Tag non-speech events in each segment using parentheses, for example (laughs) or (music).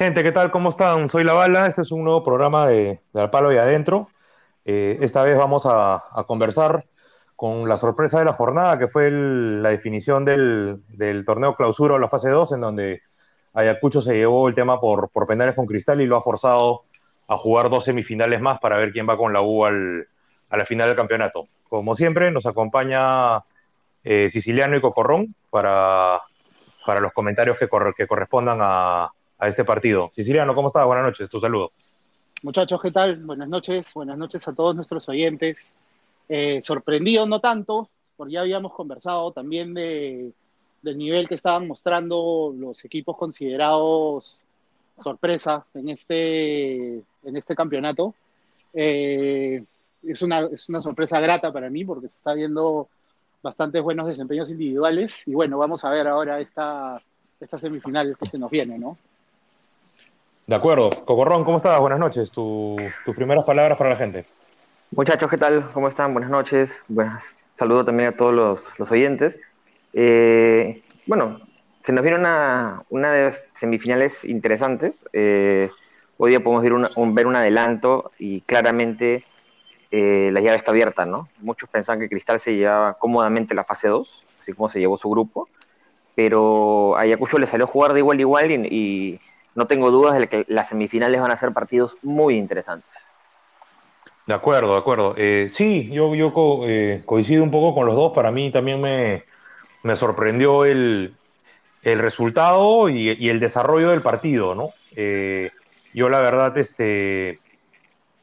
Gente, ¿qué tal? ¿Cómo están? Soy La Bala. Este es un nuevo programa de, Al Palo y Adentro. Eh, esta vez vamos a, conversar con la sorpresa de la jornada, que fue la definición del, torneo clausura o la fase 2, en donde Ayacucho se llevó el tema por, por, penales con Cristal y lo ha forzado a jugar dos semifinales más para ver quién va con la U al, a la final del campeonato. Como siempre, nos acompaña eh, Siciliano y Cocorrón para, los comentarios que correspondan a, a este partido. Siciliano, ¿cómo estás? Buenas noches, tu saludo. Muchachos, ¿qué tal? Buenas noches, buenas noches a todos nuestros oyentes. Eh, sorprendido no tanto, porque ya habíamos conversado también de, del nivel que estaban mostrando los equipos considerados sorpresa en este, en este campeonato. Eh, es, una, es una sorpresa grata para mí porque se está viendo bastantes buenos desempeños individuales y bueno, vamos a ver ahora esta, esta semifinal que se nos viene, ¿no? De acuerdo. Cocorrón, ¿cómo estás? Buenas noches. Tu, tus primeras palabras para la gente. Muchachos, ¿qué tal? ¿Cómo están? Buenas noches. Buenas. Saludo también a todos los, los oyentes. Eh, bueno, se nos viene una, una de las semifinales interesantes. Eh, hoy día podemos ver, una, un, ver un adelanto y claramente eh, la llave está abierta, ¿no? Muchos pensaban que Cristal se llevaba cómodamente la fase 2, así como se llevó su grupo, pero a Ayacucho le salió a jugar de igual a igual y, y no tengo dudas de que las semifinales van a ser partidos muy interesantes. De acuerdo, de acuerdo. Eh, sí, yo, co eh, coincido un poco con los dos. Para mí también me, sorprendió el, resultado y, el desarrollo del partido, ¿no? Eh, yo la verdad, este,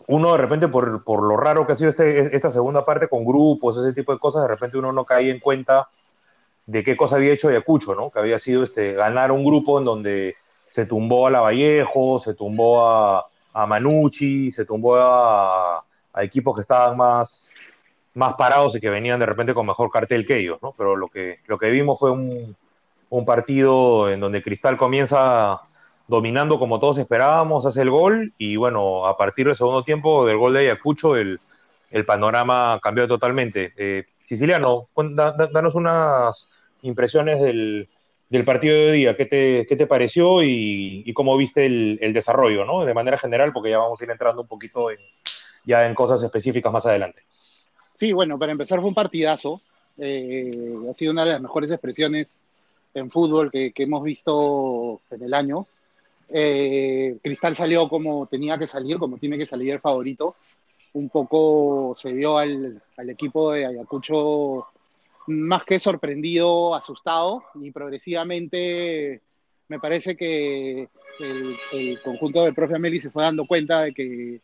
uno de repente por, lo raro que ha sido este, esta segunda parte con grupos, ese tipo de cosas, de repente uno no cae en cuenta de qué cosa había hecho Ayacucho, ¿no? Que había sido este, ganar un grupo en donde se tumbó a Lavallejo, se tumbó a, a Manucci, se tumbó a, a, equipos que estaban más, más parados y que venían de repente con mejor cartel que ellos, ¿no? Pero lo que, lo que vimos fue un, un partido en donde Cristal comienza dominando como todos esperábamos, hace el gol y bueno, a partir del segundo tiempo del gol de Ayacucho el, el panorama cambió totalmente. Eh, Siciliano, da, da, danos unas impresiones del, del partido de día, ¿qué te, qué te pareció y, cómo viste el, desarrollo, ¿no? De manera general, porque ya vamos a ir entrando un poquito en, ya en cosas específicas más adelante. Sí, bueno, para empezar fue un partidazo. Eh, ha sido una de las mejores expresiones en fútbol que, que hemos visto en el año. Eh, Cristal salió como tenía que salir, como tiene que salir el favorito. Un poco se vio al, al equipo de Ayacucho más que sorprendido, asustado y progresivamente me parece que el, conjunto del profe Ameli se fue dando cuenta de que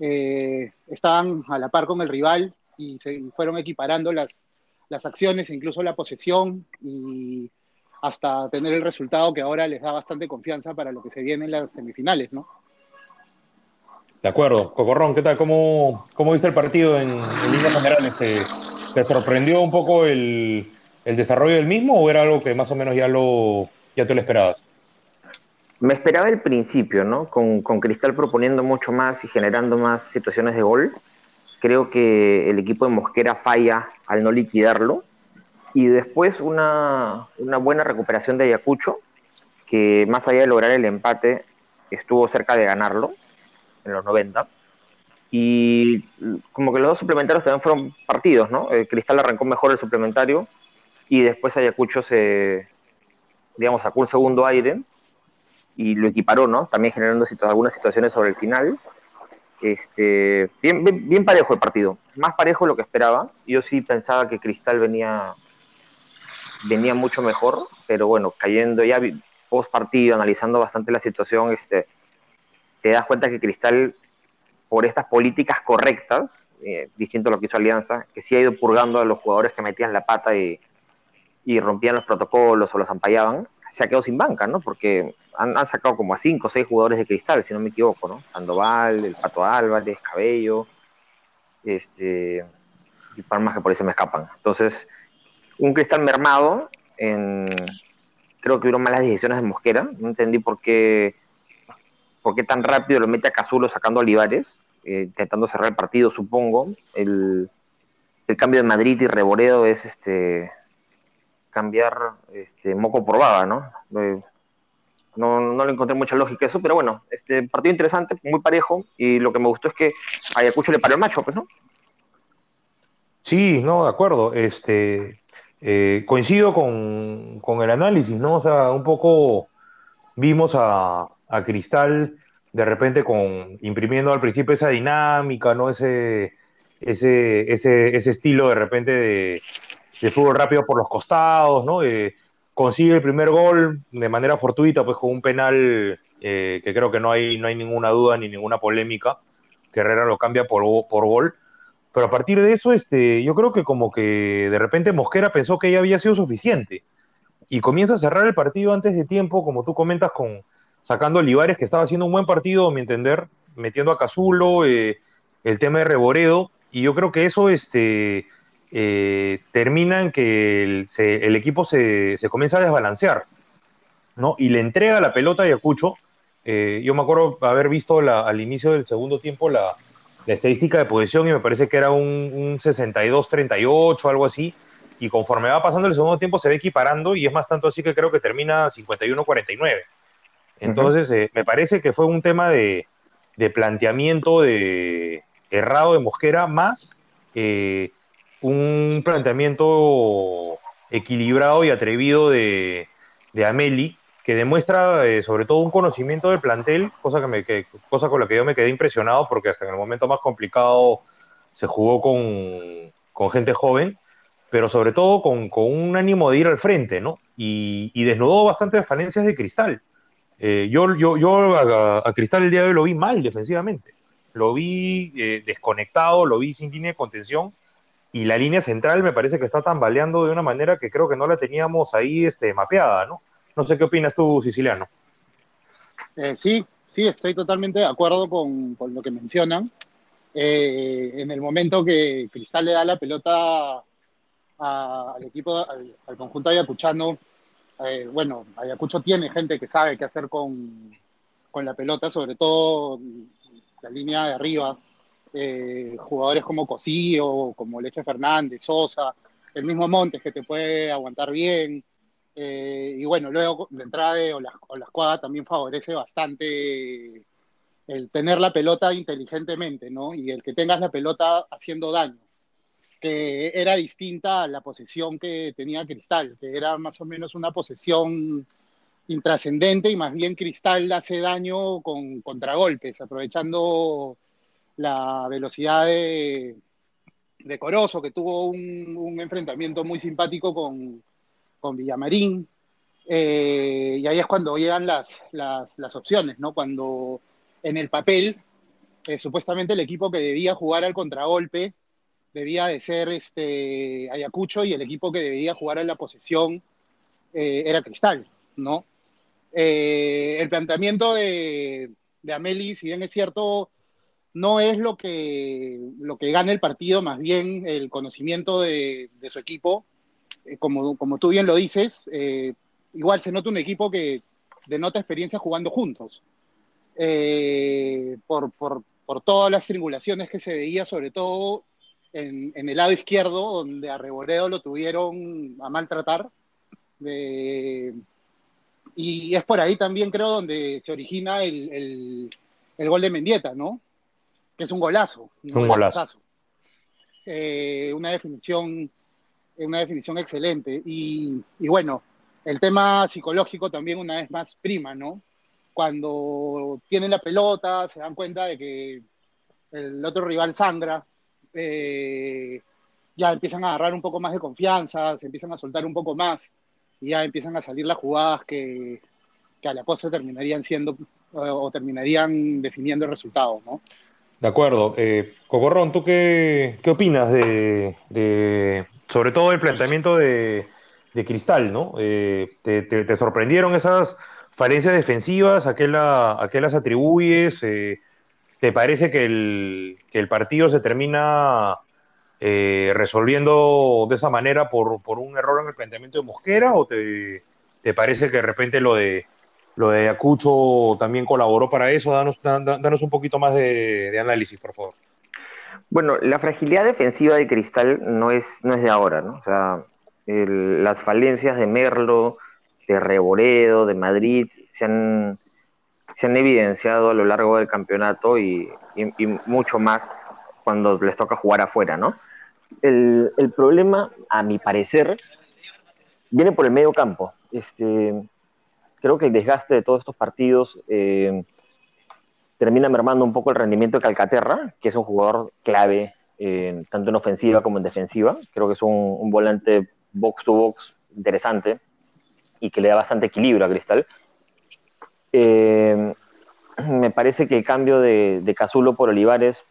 eh, estaban a la par con el rival y se fueron equiparando las, las acciones, incluso la posesión y hasta tener el resultado que ahora les da bastante confianza para lo que se viene en las semifinales, ¿no? De acuerdo. Cocorrón, ¿qué tal? ¿Cómo, cómo viste el partido en, en líneas generales? Eh, ¿Te sorprendió un poco el, el, desarrollo del mismo o era algo que más o menos ya, lo, ya te lo esperabas? Me esperaba el principio, ¿no? Con, con Cristal proponiendo mucho más y generando más situaciones de gol. Creo que el equipo de Mosquera falla al no liquidarlo. Y después una, una buena recuperación de Ayacucho, que más allá de lograr el empate, estuvo cerca de ganarlo en los 90 y como que los dos suplementarios también fueron partidos, ¿no? El Cristal arrancó mejor el suplementario y después Ayacucho se, digamos, sacó un segundo aire y lo equiparó, ¿no? También generando algunas situaciones sobre el final. Este, bien, bien, bien, parejo el partido, más parejo de lo que esperaba. Yo sí pensaba que Cristal venía, venía mucho mejor, pero bueno, cayendo ya post partido, analizando bastante la situación, este, te das cuenta que Cristal por estas políticas correctas, eh, distinto a lo que hizo Alianza, que sí ha ido purgando a los jugadores que metían la pata y, y rompían los protocolos o los ampallaban, se ha quedado sin banca, ¿no? Porque han, sacado como a cinco o seis jugadores de cristal, si no me equivoco, ¿no? Sandoval, el Pato Álvarez, Cabello, este, y para más que por eso me escapan. Entonces, un cristal mermado, en, creo que hubo malas decisiones de Mosquera, no entendí por qué por qué tan rápido lo mete a Cazulo sacando a Olivares, eh, intentando cerrar el partido, supongo. El, el, cambio de Madrid y Reboredo es este cambiar este, moco por baba, ¿no? Eh, no, no le encontré mucha lógica a eso, pero bueno, este partido interesante, muy parejo, y lo que me gustó es que Ayacucho le paró el macho, pues, ¿no? Sí, no, de acuerdo. Este, eh, coincido con, con, el análisis, ¿no? O sea, un poco vimos a, a, Cristal de repente con imprimiendo al principio esa dinámica, ¿no? Ese, ese, ese, ese estilo de repente de, fútbol rápido por los costados, ¿no? Eh, consigue el primer gol de manera fortuita, pues con un penal eh, que creo que no hay, no hay ninguna duda ni ninguna polémica, Herrera lo cambia por, por gol. Pero a partir de eso, este, yo creo que como que de repente Mosquera pensó que ya había sido suficiente y comienza a cerrar el partido antes de tiempo, como tú comentas, con sacando a Olivares, que estaba haciendo un buen partido, a mi entender, metiendo a Cazulo, eh, el tema de Reboredo, y yo creo que eso este, eh, termina en que el, equipo se, se, comienza a desbalancear, ¿no? Y le entrega la pelota a Ayacucho. Eh, yo me acuerdo haber visto al inicio del segundo tiempo la, la, estadística de posición y me parece que era un, un 62-38, algo así. Y conforme va pasando el segundo tiempo se ve equiparando y es más tanto así que creo que termina 51-49. Entonces, eh, me parece que fue un tema de, planteamiento de errado de Mosquera más eh, un planteamiento equilibrado y atrevido de, de Ameli, que demuestra eh, sobre todo un conocimiento del plantel, cosa, que, cosa con la que yo me quedé impresionado, porque hasta en el momento más complicado se jugó con, con gente joven, pero sobre todo con, con, un ánimo de ir al frente, ¿no? Y, y desnudó bastantes falencias de Cristal. Eh, yo yo, yo a, Cristal el día de hoy lo vi mal defensivamente. Lo vi eh, desconectado, lo vi sin línea de contención y la línea central me parece que está tambaleando de una manera que creo que no la teníamos ahí este, mapeada, ¿no? No sé qué opinas tú, Siciliano. Eh, sí, sí, estoy totalmente de acuerdo con, con lo que mencionan. En el momento que Cristal le da la pelota al equipo, al, al conjunto ayacuchano, eh, bueno, Ayacucho tiene gente que sabe qué hacer con, con la pelota, sobre todo la línea de arriba, eh, jugadores como Cosillo, como Leche Fernández, Sosa, el mismo Montes que te puede aguantar bien. Eh, y bueno, luego la entrada de Olascuaga también favorece bastante el tener la pelota inteligentemente, ¿no? Y el que tengas la pelota haciendo daño, que era distinta a la posesión que tenía Cristal, que era más o menos una posesión intrascendente y más bien Cristal hace daño con contragolpes, aprovechando la velocidad de, de Corozo, que tuvo un, un, enfrentamiento muy simpático con, con Villamarín. Eh, y ahí es cuando llegan las, las, las, opciones, ¿no? Cuando en el papel, eh, supuestamente el equipo que debía jugar al contragolpe debía de ser este, Ayacucho y el equipo que debía jugar a la posesión eh, era Cristal, ¿no? el planteamiento de, de Ameli, si bien es cierto, no es lo que, lo que gana el partido, más bien el conocimiento de, de su equipo. Eh, como, como, tú bien lo dices, eh, igual se nota un equipo que denota experiencia jugando juntos. Eh, por, por, por, todas las triangulaciones que se veía, sobre todo en, en, el lado izquierdo, donde a Reboredo lo tuvieron a maltratar. De, y es por ahí también, creo, donde se origina el, el, el gol de Mendieta, ¿no? que es un golazo. Un, un golazo. Eh, una definición una definición excelente. Y, y, bueno, el tema psicológico también una vez más prima, ¿no? Cuando tienen la pelota, se dan cuenta de que el otro rival sangra, eh, ya empiezan a agarrar un poco más de confianza, se empiezan a soltar un poco más, y ya empiezan a salir las jugadas que, que a la postre terminarían siendo o, o terminarían definiendo el resultado, ¿no? De acuerdo. Eh, Cocorrón, ¿tú qué, qué opinas de, sobre todo el planteamiento de, de Cristal, ¿no? Eh, te, sorprendieron esas falencias defensivas? ¿A qué, la, a qué las atribuyes? Eh, ¿Te parece que el, partido se termina eh, resolviendo de esa manera por, un error en el planteamiento de Mosquera? ¿O te, parece que de repente lo de lo Acucho también colaboró para eso. Danos, un poquito más de, análisis, por favor. Bueno, la fragilidad defensiva de Cristal no es, de ahora, ¿no? O sea, las falencias de Merlo, de Reboredo, de Madrid, se han, se han evidenciado a lo largo del campeonato y, mucho más cuando les toca jugar afuera, ¿no? El, problema, a mi parecer, viene por el medio campo. Este, creo que el desgaste de todos estos partidos eh, termina mermando un poco el rendimiento de Calcaterra, que es un jugador clave eh, tanto en ofensiva como en defensiva. Creo que es un, volante box to box interesante y que le da bastante equilibrio a Cristal. Eh, (clears throat) me parece que el cambio de, Cazulo por Olivares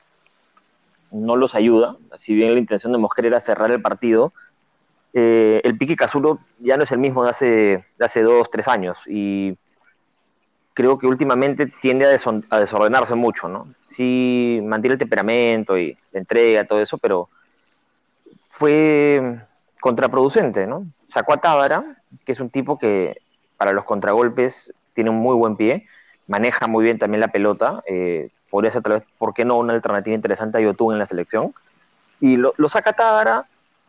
no los ayuda, si bien la intención de Mosquera era cerrar el partido, eh, el pique Cazulo ya no es el mismo de hace, de hace dos, tres años y creo que últimamente tiende a, desordenarse mucho, ¿no? Sí mantiene el temperamento y la entrega, todo eso, pero fue contraproducente, ¿no? Sacó a Tábara, que es un tipo que para los contragolpes tiene un muy buen pie, maneja muy bien también la pelota, eh, podría ser tal vez, ¿por qué no? Una alternativa interesante a Yotun en la selección. Y lo, lo saca Tábara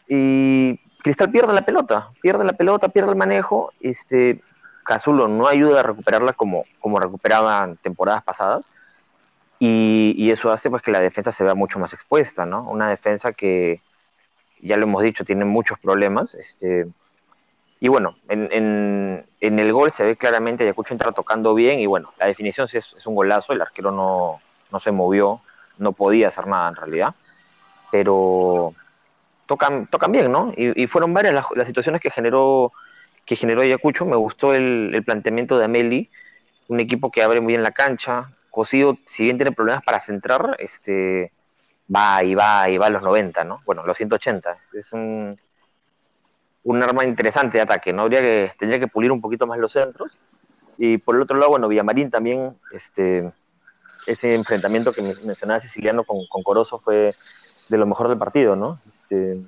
y Cristal pierde la pelota, pierde la pelota, pierde el manejo, este, Cazulo no ayuda a recuperarla como, como recuperaban temporadas pasadas, y, eso hace pues que la defensa se vea mucho más expuesta, ¿no? Una defensa que, ya lo hemos dicho, tiene muchos problemas, este, y bueno, en, el gol se ve claramente Ayacucho entra tocando bien, y bueno, la definición es, un golazo, el arquero no, se movió, no podía hacer nada en realidad, pero tocan, tocan bien, ¿no? Y, fueron varias las, situaciones que generó que generó Ayacucho. Me gustó el, planteamiento de Ameli, un equipo que abre muy bien la cancha. Cosido, si bien tiene problemas para centrar, este, va y va y va a los 90, ¿no? Bueno, los 180. Es un, un arma interesante de ataque, ¿no? Habría que, tendría que pulir un poquito más los centros. Y por el otro lado, bueno, Villamarín también, este, ese enfrentamiento que mencionaba Siciliano con, con Corozo fue de lo mejor del partido, ¿no? Este,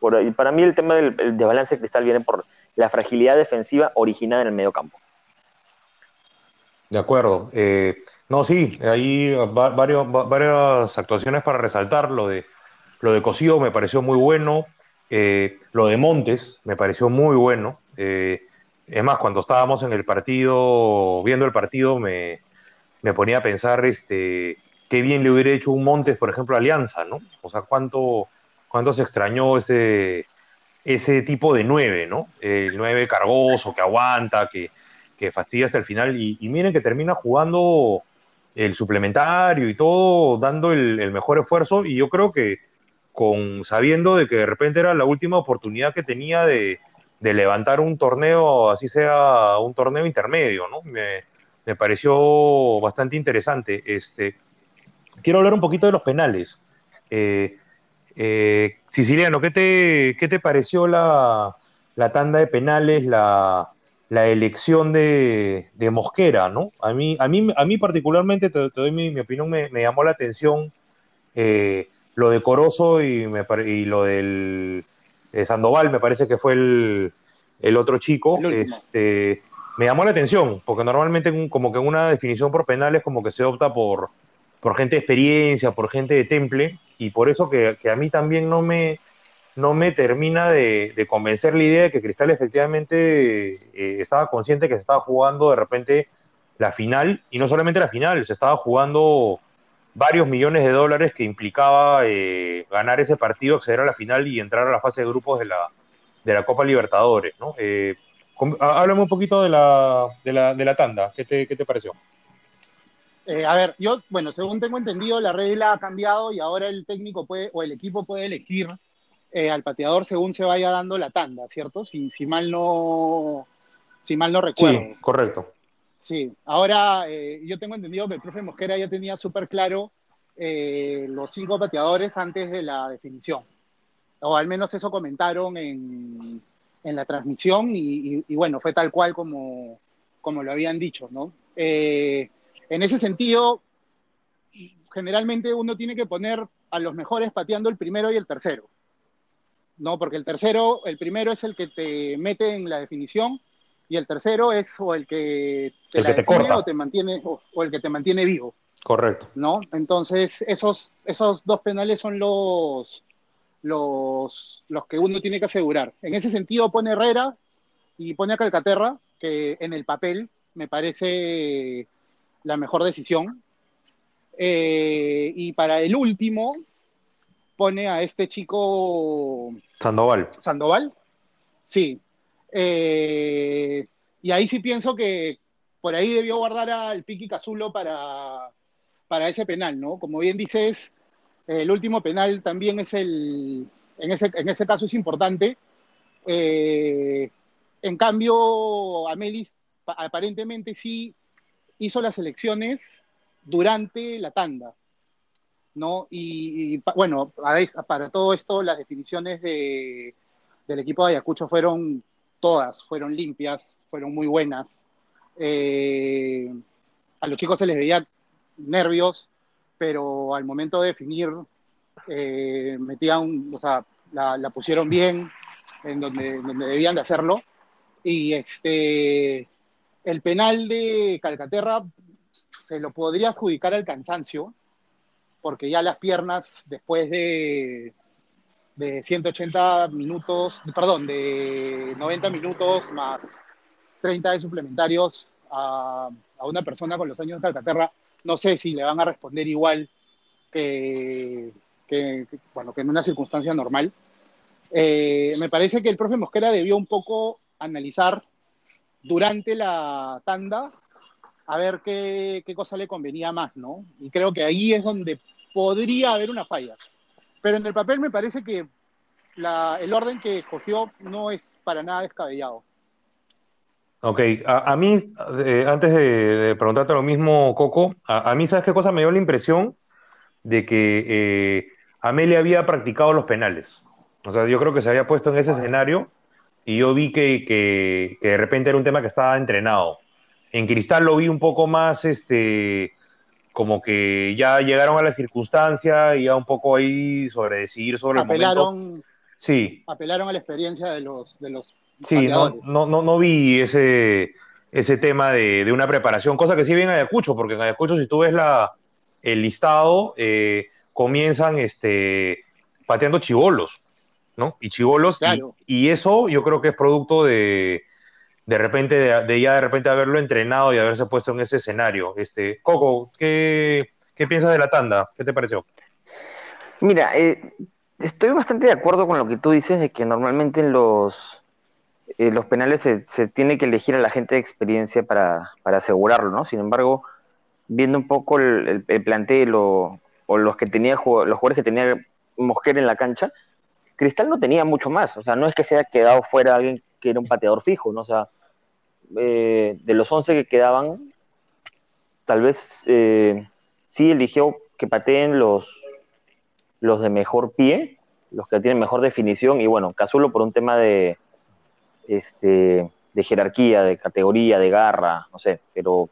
por, para mí el tema del, de balance cristal viene por la fragilidad defensiva originada en el medio campo. De acuerdo. Eh, no, sí, hay varias actuaciones para resaltar. Lo de, lo de Cosío me pareció muy bueno. Eh, lo de Montes me pareció muy bueno. Eh, es más, cuando estábamos en el partido, viendo el partido, me, me, ponía a pensar este, qué bien le hubiera hecho un Montes, por ejemplo, a Alianza, ¿no? O sea, cuánto, cuánto se extrañó ese, ese tipo de nueve, ¿no? El nueve cargoso, que aguanta, que, que fastidia hasta el final. Y, miren que termina jugando el suplementario y todo, dando el, mejor esfuerzo. Y yo creo que con sabiendo de que de repente era la última oportunidad que tenía de, levantar un torneo, así sea un torneo intermedio, ¿no? Me, pareció bastante interesante. Este, quiero hablar un poquito de los penales. Eh, eh, Siciliano, ¿qué te, qué te pareció la, tanda de penales, la, elección de, Mosquera? ¿no? A, mí, a, mí, a mí particularmente, te, doy mi, opinión, me, llamó la atención eh, lo de Corozo y, lo del Sandoval, me parece que fue el, otro chico. Este, me llamó la atención, porque normalmente como que una definición por penales como que se opta por, por gente de experiencia, por gente de temple, y por eso que, a mí también no me, no me termina de, convencer la idea de que Cristal efectivamente eh, estaba consciente que se estaba jugando de repente la final, y no solamente la final, se estaba jugando varios millones de dólares que implicaba eh, ganar ese partido, acceder a la final y entrar a la fase de grupos de la, de la Copa Libertadores. ¿no? Eh, háblame un poquito de la, de la, de la tanda, ¿qué te, qué te pareció? Eh, a ver, yo, bueno, según tengo entendido, la regla ha cambiado y ahora el técnico puede, o el equipo puede elegir eh, al pateador según se vaya dando la tanda, ¿cierto? Si, si mal no, si mal no recuerdo. Sí, correcto. Sí, ahora eh, yo tengo entendido que el profe Mosquera ya tenía súper claro los cinco pateadores antes de la definición. O al menos eso comentaron en, en la transmisión y, bueno, fue tal cual como, como lo habían dicho, ¿no? En ese sentido, generalmente uno tiene que poner a los mejores pateando el primero y el tercero. No, porque el tercero, el primero es el que te mete en la definición y el tercero es o el que te, el corta. o te mantiene o, el que te mantiene vivo. Correcto. ¿No? Entonces, esos, esos dos penales son los, los, los que uno tiene que asegurar. En ese sentido pone Herrera y pone a Calcaterra, que en el papel me parece la mejor decisión. Eh, y para el último, pone a este chico. Sandoval. Sandoval. Sí. Eh, y ahí sí pienso que por ahí debió guardar al Piqui Cazulo para, para ese penal, ¿no? Como bien dices, el último penal también es el. En ese, en ese caso es importante. Eh, en cambio, Amelis aparentemente sí hizo las elecciones durante la tanda, ¿no? Y, bueno, para todo esto las definiciones de, del equipo de Ayacucho fueron todas, fueron limpias, fueron muy buenas. Eh, a los chicos se les veía nervios, pero al momento de definir, eh, metían, o sea, la, pusieron bien en donde, donde debían de hacerlo. Y este, el penal de Calcaterra se lo podría adjudicar al cansancio, porque ya las piernas, después de, de 180 minutos, perdón, de 90 minutos más 30 de suplementarios a, una persona con los años de Calcaterra, no sé si le van a responder igual que, bueno, que en una circunstancia normal. Eh, me parece que el profe Mosquera debió un poco analizar durante la tanda a ver qué, cosa le convenía más, ¿no? Y creo que ahí es donde podría haber una falla. Pero en el papel me parece que el orden que escogió no es para nada descabellado. Ok, a, mí, eh, antes de, preguntarte lo mismo, Coco, a, mí, ¿sabes qué cosa me dio la impresión? De que eh, Amelia había practicado los penales. O sea, yo creo que se había puesto en ese escenario y yo vi que, que, de repente era un tema que estaba entrenado. En Cristal lo vi un poco más, este, como que ya llegaron a la circunstancia y ya un poco ahí sobre decidir sobre apelaron, el momento. Sí. Apelaron a la experiencia de los, de los Sí, no, no, no, no, vi ese, ese tema de, de, una preparación, cosa que sí vi en Ayacucho, porque en Ayacucho si tú ves la, el listado, eh, comienzan este, pateando chivolos. ¿no? Y chivolos. Y, eso yo creo que es producto de, de repente, de, ya de repente haberlo entrenado y haberse puesto en ese escenario. Este, Coco, ¿qué, piensas de la tanda? ¿Qué te pareció? Mira, eh, estoy bastante de acuerdo con lo que tú dices de que normalmente en los, eh, los penales se, tiene que elegir a la gente de experiencia para, asegurarlo, ¿no? Sin embargo, viendo un poco el, el, plantel o, los que tenía los jugadores que tenía Mosquera en la cancha, Cristal no tenía mucho más, o sea, no es que se haya quedado fuera alguien que era un pateador fijo, ¿no? O sea, eh, de los 11 que quedaban, tal vez eh, sí eligió que pateen los, los de mejor pie, los que tienen mejor definición, y bueno, Cazulo por un tema de, este, de jerarquía, de categoría, de garra, no sé, pero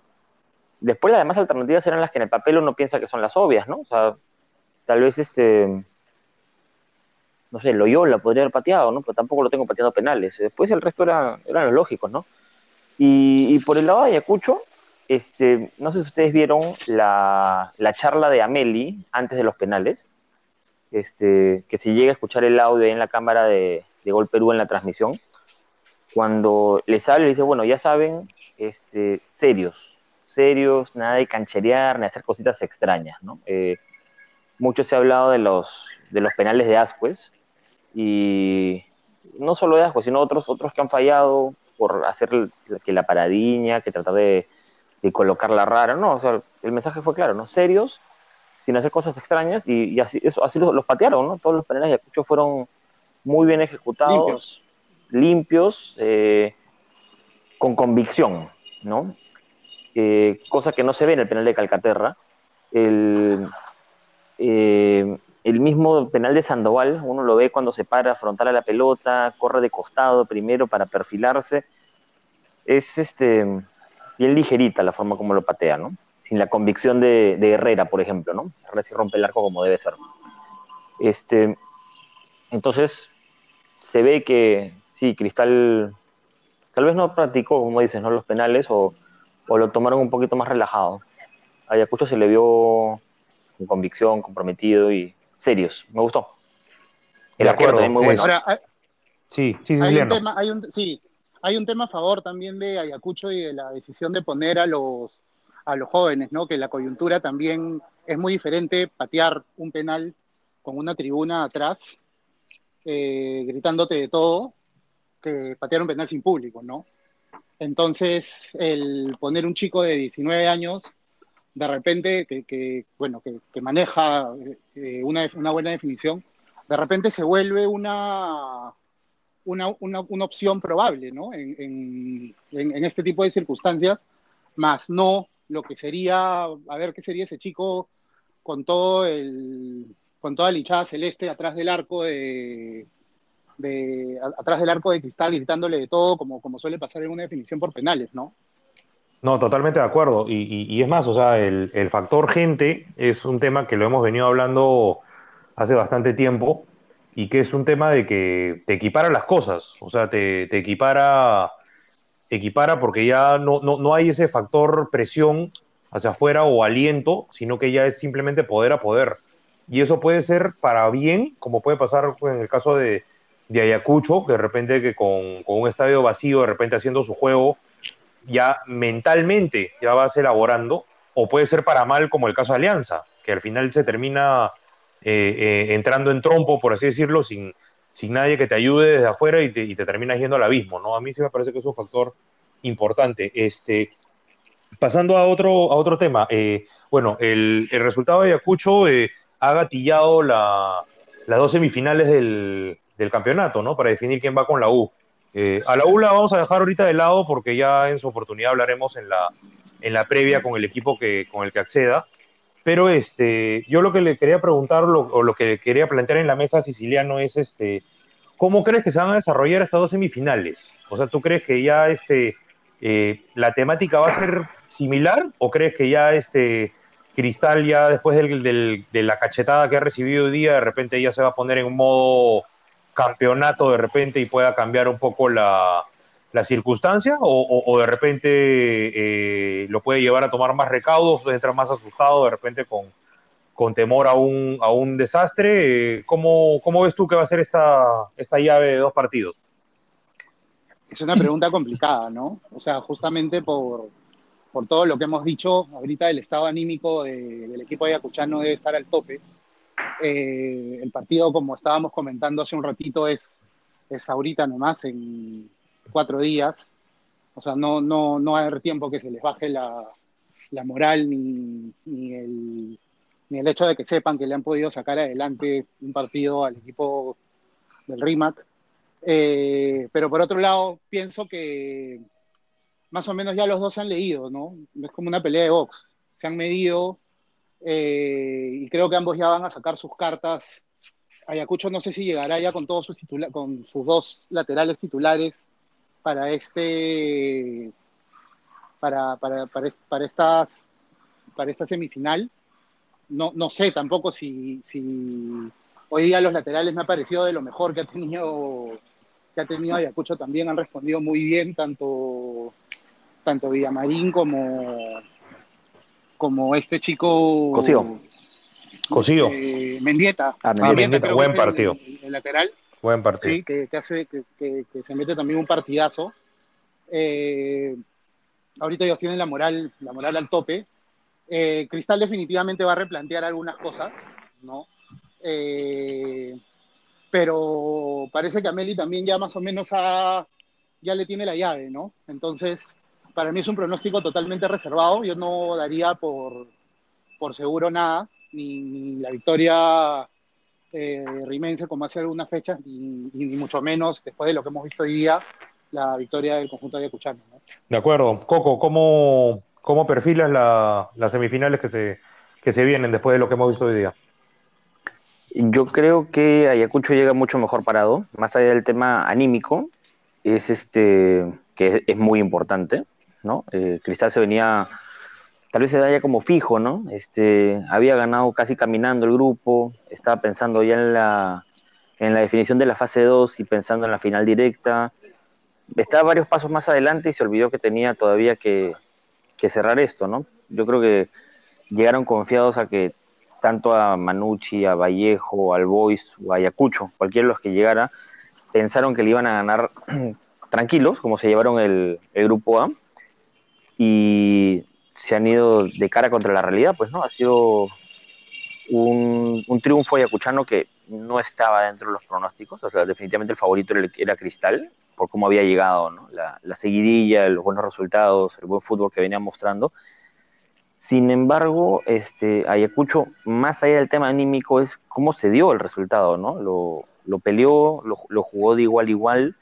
después las demás alternativas eran las que en el papel uno piensa que son las obvias, ¿no? O sea, tal vez este no sé, Loyola podría haber pateado, ¿no? Pero tampoco lo tengo pateando penales. Después el resto era, eran los lógicos, ¿no? Y, por el lado de Ayacucho, este, no sé si ustedes vieron la, charla de Ameli antes de los penales, este, que si llega a escuchar el audio en la cámara de, Gol Perú en la transmisión, cuando les habla, dice, bueno, ya saben, este, serios, serios, nada de cancherear, ni hacer cositas extrañas, ¿no? Eh, mucho se ha hablado de los, de los penales de Ascuez, y no solo de Asco, sino otros, otros que han fallado por hacer que la paradiña, que tratar de, de colocarla rara, no, o sea, el mensaje fue claro, ¿no? Serios, sin hacer cosas extrañas, y, así, eso, así los, patearon, ¿no? Todos los penales de Ayacucho fueron muy bien ejecutados, limpios, eh, con convicción, ¿no? Eh, cosa que no se ve en el penal de Calcaterra. El, eh, el mismo penal de Sandoval, uno lo ve cuando se para frontal a la pelota, corre de costado primero para perfilarse. Es este, bien ligerita la forma como lo patea, ¿no? Sin la convicción de, Herrera, por ejemplo, ¿no? Herrera sí rompe el arco como debe ser. Este, entonces, se ve que, sí, Cristal tal vez no practicó, como dices, ¿no? los penales o, o lo tomaron un poquito más relajado. A Ayacucho se le vio con convicción, comprometido y serios. Me gustó. El arquero también muy bueno. Ahora, sí, sí, sí, hay un tema, hay un, sí, hay un tema a favor también de Ayacucho y de la decisión de poner a los, a los jóvenes, ¿no? Que la coyuntura también es muy diferente patear un penal con una tribuna atrás, eh, gritándote de todo, que patear un penal sin público, ¿no? Entonces, el poner un chico de 19 años, de repente, que, bueno, que, maneja eh, una, una, buena definición, de repente se vuelve una, una, una, una opción probable, ¿no? En, en, este tipo de circunstancias, más no lo que sería, a ver qué sería ese chico con todo el, con toda la hinchada celeste atrás del arco de, de, atrás del arco de cristal gritándole de todo, como, como suele pasar en una definición por penales, ¿no? No, totalmente de acuerdo. Y, es más, o sea, el, el, factor gente es un tema que lo hemos venido hablando hace bastante tiempo y que es un tema de que te equipara las cosas, o sea, te, te equipara, te equipara porque ya no, no, no hay ese factor presión hacia afuera o aliento, sino que ya es simplemente poder a poder. Y eso puede ser para bien, como puede pasar en el caso de, de Ayacucho, que de repente que con, con, un estadio vacío, de repente haciendo su juego, ya mentalmente ya vas elaborando, o puede ser para mal como el caso de Alianza, que al final se termina eh, eh, entrando en trompo, por así decirlo, sin, sin nadie que te ayude desde afuera y te, terminas yendo al abismo, ¿no? A mí sí me parece que es un factor importante. Este, pasando a otro, a otro tema, eh, bueno, el, el, resultado de Ayacucho ha gatillado la, las dos semifinales del, del campeonato, ¿no? Para definir quién va con la U. Eh, a la U la vamos a dejar ahorita de lado porque ya en su oportunidad hablaremos en la, en la previa con el equipo que, con el que acceda. Pero este, yo lo que le quería preguntar o lo que quería plantear en la mesa siciliano es este, ¿cómo crees que se van a desarrollar estas dos semifinales? O sea, ¿tú crees que ya este, eh, la temática va a ser similar o crees que ya este, Cristal ya después del, de la cachetada que ha recibido hoy día, de repente ya se va a poner en un modo campeonato de repente y pueda cambiar un poco la, la circunstancia o, de repente eh, lo puede llevar a tomar más recaudos, entrar más asustado de repente con, con temor a un, a un desastre. ¿Cómo, ¿Cómo, ves tú que va a ser esta, esta llave de dos partidos? Es una pregunta complicada, ¿no? O sea, justamente por, por todo lo que hemos dicho, ahorita el estado anímico de, del equipo de Ayacuchano debe estar al tope eh, el partido, como estábamos comentando hace un ratito, es, es ahorita nomás, en cuatro días. O sea, no, no, no haber tiempo que se les baje la, la moral ni, ni, el, ni el hecho de que sepan que le han podido sacar adelante un partido al equipo del RIMAC. Eh, pero por otro lado, pienso que más o menos ya los dos se han leído, ¿no? Es como una pelea de box. Se han medido, eh, y creo que ambos ya van a sacar sus cartas. Ayacucho no sé si llegará ya con todos sus con sus dos laterales titulares para este para, para, para, para estas para esta semifinal. No, no sé tampoco si, si hoy día los laterales me ha parecido de lo mejor que ha tenido que ha tenido Ayacucho también han respondido muy bien tanto tanto Villamarín como como este chico. Cosío. Cosío. Eh, Mendieta. Ah, Mendieta, Mendieta buen partido. El, el, lateral. Buen partido. Sí, que, que hace, que, que, se mete también un partidazo. Eh, ahorita ellos tienen la moral, la moral al tope. Eh, Cristal definitivamente va a replantear algunas cosas, ¿no? Eh, pero parece que Ameli también ya más o menos ha, ya le tiene la llave, ¿no? Entonces, para mí es un pronóstico totalmente reservado. Yo no daría por, por seguro nada, ni, ni la victoria eh, rimense como hace algunas fechas, ni, ni, mucho menos después de lo que hemos visto hoy día, la victoria del conjunto de Ayacuchano. ¿no? De acuerdo. Coco, ¿cómo, cómo perfilas la, las semifinales que se, que se vienen después de lo que hemos visto hoy día? Yo creo que Ayacucho llega mucho mejor parado, más allá del tema anímico, es este que es, es muy importante. Eh, Cristal se venía, tal vez se da ya como fijo, ¿no? Este, había ganado casi caminando el grupo, estaba pensando ya en la, en la definición de la fase 2 y pensando en la final directa. Estaba varios pasos más adelante y se olvidó que tenía todavía que, que cerrar esto, ¿no? Yo creo que llegaron confiados a que tanto a Manucci, a Vallejo, al Boys o a Ayacucho, cualquiera de los que llegara, pensaron que le iban a ganar (clears throat) tranquilos, como se llevaron el, grupo A, y se han ido de cara contra la realidad, pues no, ha sido un, un triunfo ayacuchano que no estaba dentro de los pronósticos, o sea, definitivamente el favorito era, Cristal, por cómo había llegado, ¿no? la, la, seguidilla, los buenos resultados, el buen fútbol que venía mostrando. Sin embargo, este, Ayacucho, más allá del tema anímico, es cómo se dio el resultado, ¿no? Lo, lo peleó, lo, lo, jugó de igual a igual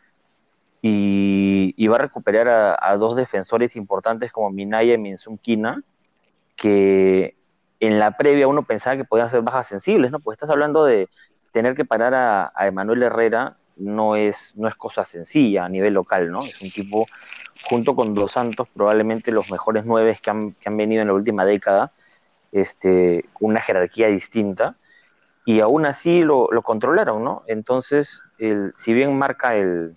y, va a recuperar a, a, dos defensores importantes como Minaya y Minsun Kina, que en la previa uno pensaba que podían ser bajas sensibles, ¿no? Porque estás hablando de, tener que parar a, Emanuel Herrera no es, no es cosa sencilla a nivel local, ¿no? Es un tipo, junto con Dos Santos, probablemente los mejores nueve que han, que han venido en la última década, este, una jerarquía distinta, y aún así lo, controlaron, ¿no? Entonces, si bien marca, el,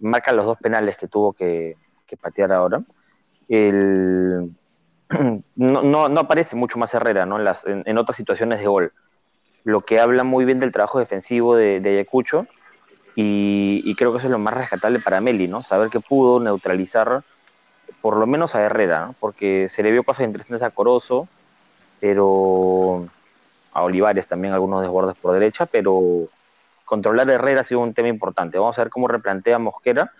marca los dos penales que tuvo que, que patear ahora, el, (clears throat) no, no, aparece mucho más Herrera, ¿no? En, las, en, otras situaciones de gol lo que habla muy bien del trabajo defensivo de, de Ayacucho y, creo que eso es lo más rescatable para Meli, ¿no? Saber que pudo neutralizar por lo menos a Herrera, ¿no? porque se le vio cosas interesantes a Corozo, pero a Olivares también algunos desbordes por derecha, pero controlar Herrera ha sido un tema importante. Vamos a ver cómo replantea Mosquera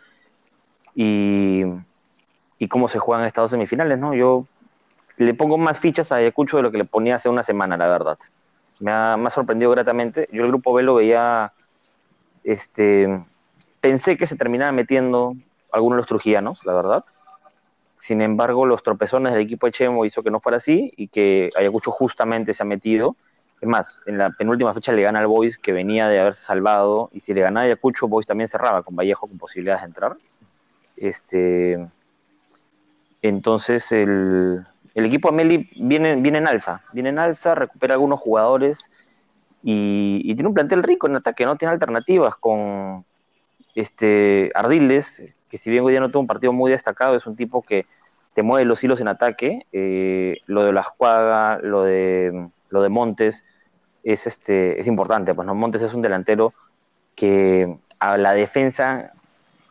y, cómo se juegan estas semifinales, ¿no? Yo le pongo más fichas a Ayacucho de lo que le ponía hace una semana, la verdad me ha, sorprendido gratamente. Yo el grupo B lo veía, este, pensé que se terminaba metiendo algunos de los trujillanos, la verdad. Sin embargo, los tropezones del equipo de Chemo hizo que no fuera así y que Ayacucho justamente se ha metido. Es más, en la penúltima fecha le gana al Boys que venía de haberse salvado y si le ganaba Ayacucho, Boys también cerraba con Vallejo con posibilidades de entrar. Este, entonces el, el equipo Ameli viene, viene en alza, viene en alza, recupera algunos jugadores y, tiene un plantel rico en ataque, ¿no? Tiene alternativas con este Ardiles, que si bien hoy día no tuvo un partido muy destacado, es un tipo que te mueve los hilos en ataque. Eh, lo de la Juaga, lo de, lo de Montes, es, este, es importante. Pues ¿no? Montes es un delantero que a la defensa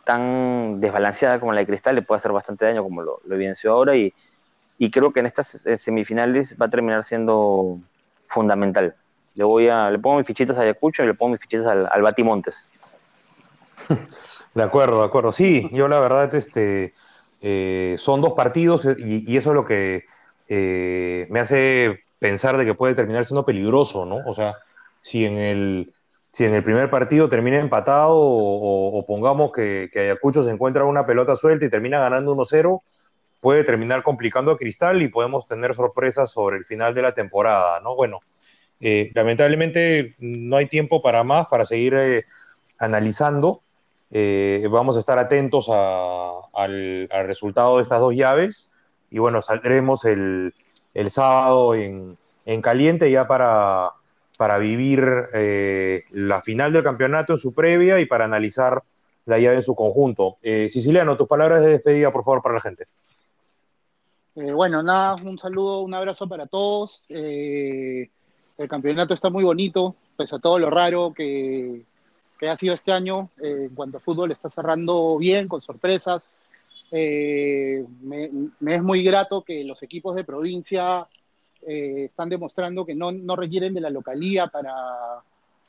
tan desbalanceada como la de Cristal le puede hacer bastante daño, como lo, evidenció ahora, y, y creo que en estas eh, semifinales va a terminar siendo fundamental. Le voy a, le pongo mis fichitas a Ayacucho y le pongo mis fichitas al, al Batimontes. (laughs) De acuerdo, de acuerdo. Sí, yo la verdad, este, eh, son dos partidos eh, y, eso es lo que me hace pensar de que puede terminar siendo peligroso, ¿no? O sea, si en el, si en el primer partido termina empatado o, pongamos que, que, Ayacucho se encuentra una pelota suelta y termina ganando 1-0, puede terminar complicando a Cristal y podemos tener sorpresas sobre el final de la temporada, ¿no? Bueno, eh, lamentablemente no hay tiempo para más, para seguir eh, analizando. Eh, vamos a estar atentos a, al, resultado de estas dos llaves y bueno, saldremos el, el sábado en, en, caliente ya para, para vivir eh, la final del campeonato en su previa y para analizar la llave en su conjunto. Siciliano, tus palabras de despedida, por favor, para la gente. Eh, bueno, nada, un saludo, un abrazo para todos. Eh, el campeonato está muy bonito, pese a todo lo raro que, que ha sido este año. Eh, en cuanto a fútbol, está cerrando bien, con sorpresas. Eh, me, me, es muy grato que los equipos de provincia eh, están demostrando que no, no, requieren de la localía para,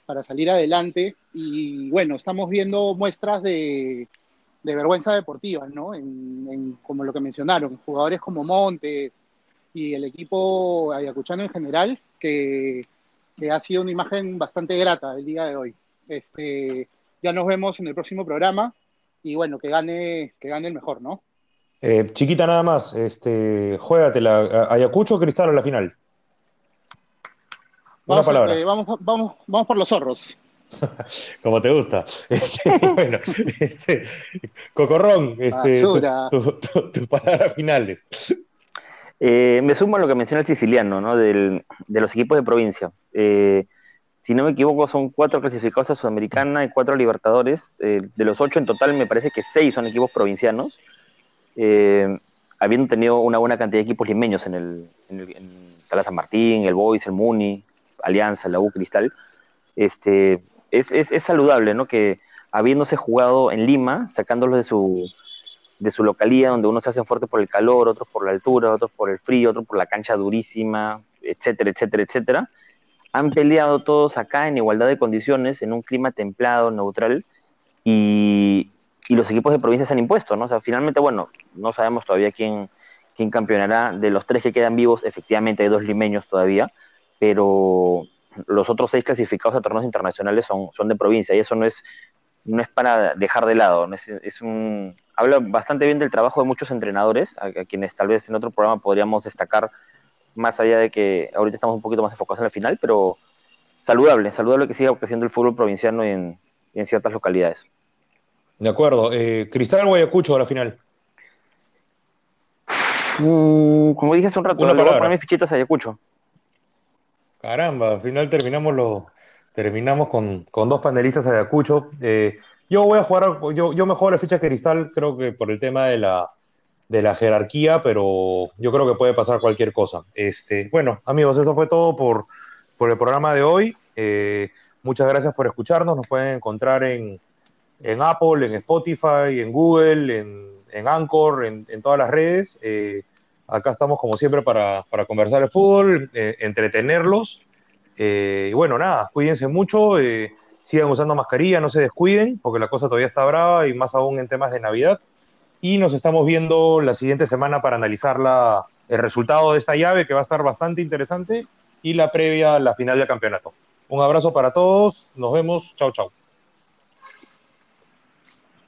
para salir adelante. Y bueno, estamos viendo muestras de, de vergüenza deportiva, ¿no? En, en, como lo que mencionaron, jugadores como Montes y el equipo ayacuchano en general, que, que, ha sido una imagen bastante grata el día de hoy. Este, ya nos vemos en el próximo programa y bueno, que gane, que gane el mejor, ¿no? Eh, chiquita nada más, este, juégatela, Ayacucho o Cristal a la final. Una vamos, palabra. Eh, vamos, vamos, vamos por los zorros. (laughs) Como te gusta. (laughs) Este, bueno, este, Cocorrón, este, tus tu, tu, tu palabras finales. Eh, me sumo a lo que menciona el siciliano, ¿no? Del, de los equipos de provincia. Eh, si no me equivoco, son cuatro clasificados a Sudamericana y cuatro Libertadores. Eh, de los ocho en total, me parece que seis son equipos provincianos, eh, habiendo tenido una buena cantidad de equipos limeños en el, en el en San Martín, el Boys, el Muni, Alianza, la U Cristal. Este, es, es, es, saludable, ¿no? Que habiéndose jugado en Lima, sacándolos de su, de su localidad, donde unos se hacen fuertes por el calor, otros por la altura, otros por el frío, otros por la cancha durísima, etcétera, etcétera, etcétera. Han peleado todos acá en igualdad de condiciones, en un clima templado, neutral, y, y los equipos de provincia se han impuesto, ¿no? O sea, finalmente, bueno, no sabemos todavía quién, quién campeonará. De los tres que quedan vivos, efectivamente hay dos limeños todavía, pero los otros seis clasificados a torneos internacionales son, son de provincia y eso no es, no es para dejar de lado. Es, un, habla bastante bien del trabajo de muchos entrenadores, a, quienes tal vez en otro programa podríamos destacar, más allá de que ahorita estamos un poquito más enfocados en la final, pero saludable, saludable que siga creciendo el fútbol provinciano en, en ciertas localidades. De acuerdo. Eh, Cristal o Ayacucho a la final. Mm, como dije hace un rato, le voy a poner fichitas a Ayacucho. Caramba, al final terminamos lo, terminamos con, dos panelistas Ayacucho. Eh, yo voy a jugar, yo, yo me juego la ficha Cristal, creo que por el tema de la, de la jerarquía, pero yo creo que puede pasar cualquier cosa. Este, bueno, amigos, eso fue todo por, por el programa de hoy. Eh, muchas gracias por escucharnos. Nos pueden encontrar en, en Apple, en Spotify, en Google, en, en Anchor, en, en, todas las redes. Eh, acá estamos como siempre para, para conversar el fútbol, eh, entretenerlos. Eh, y bueno, nada, cuídense mucho, sigan usando mascarilla, no se descuiden, porque la cosa todavía está brava y más aún en temas de Navidad. Y nos estamos viendo la siguiente semana para analizar la, el resultado de esta llave, que va a estar bastante interesante, y la previa a la final del campeonato. Un abrazo para todos, nos vemos, chao, chao.